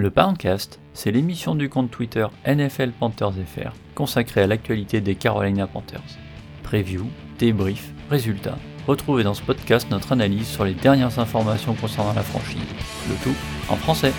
Le Poundcast, c'est l'émission du compte Twitter NFL Panthers FR consacrée à l'actualité des Carolina Panthers. Preview, débrief, résultats. Retrouvez dans ce podcast notre analyse sur les dernières informations concernant la franchise. Le tout en français.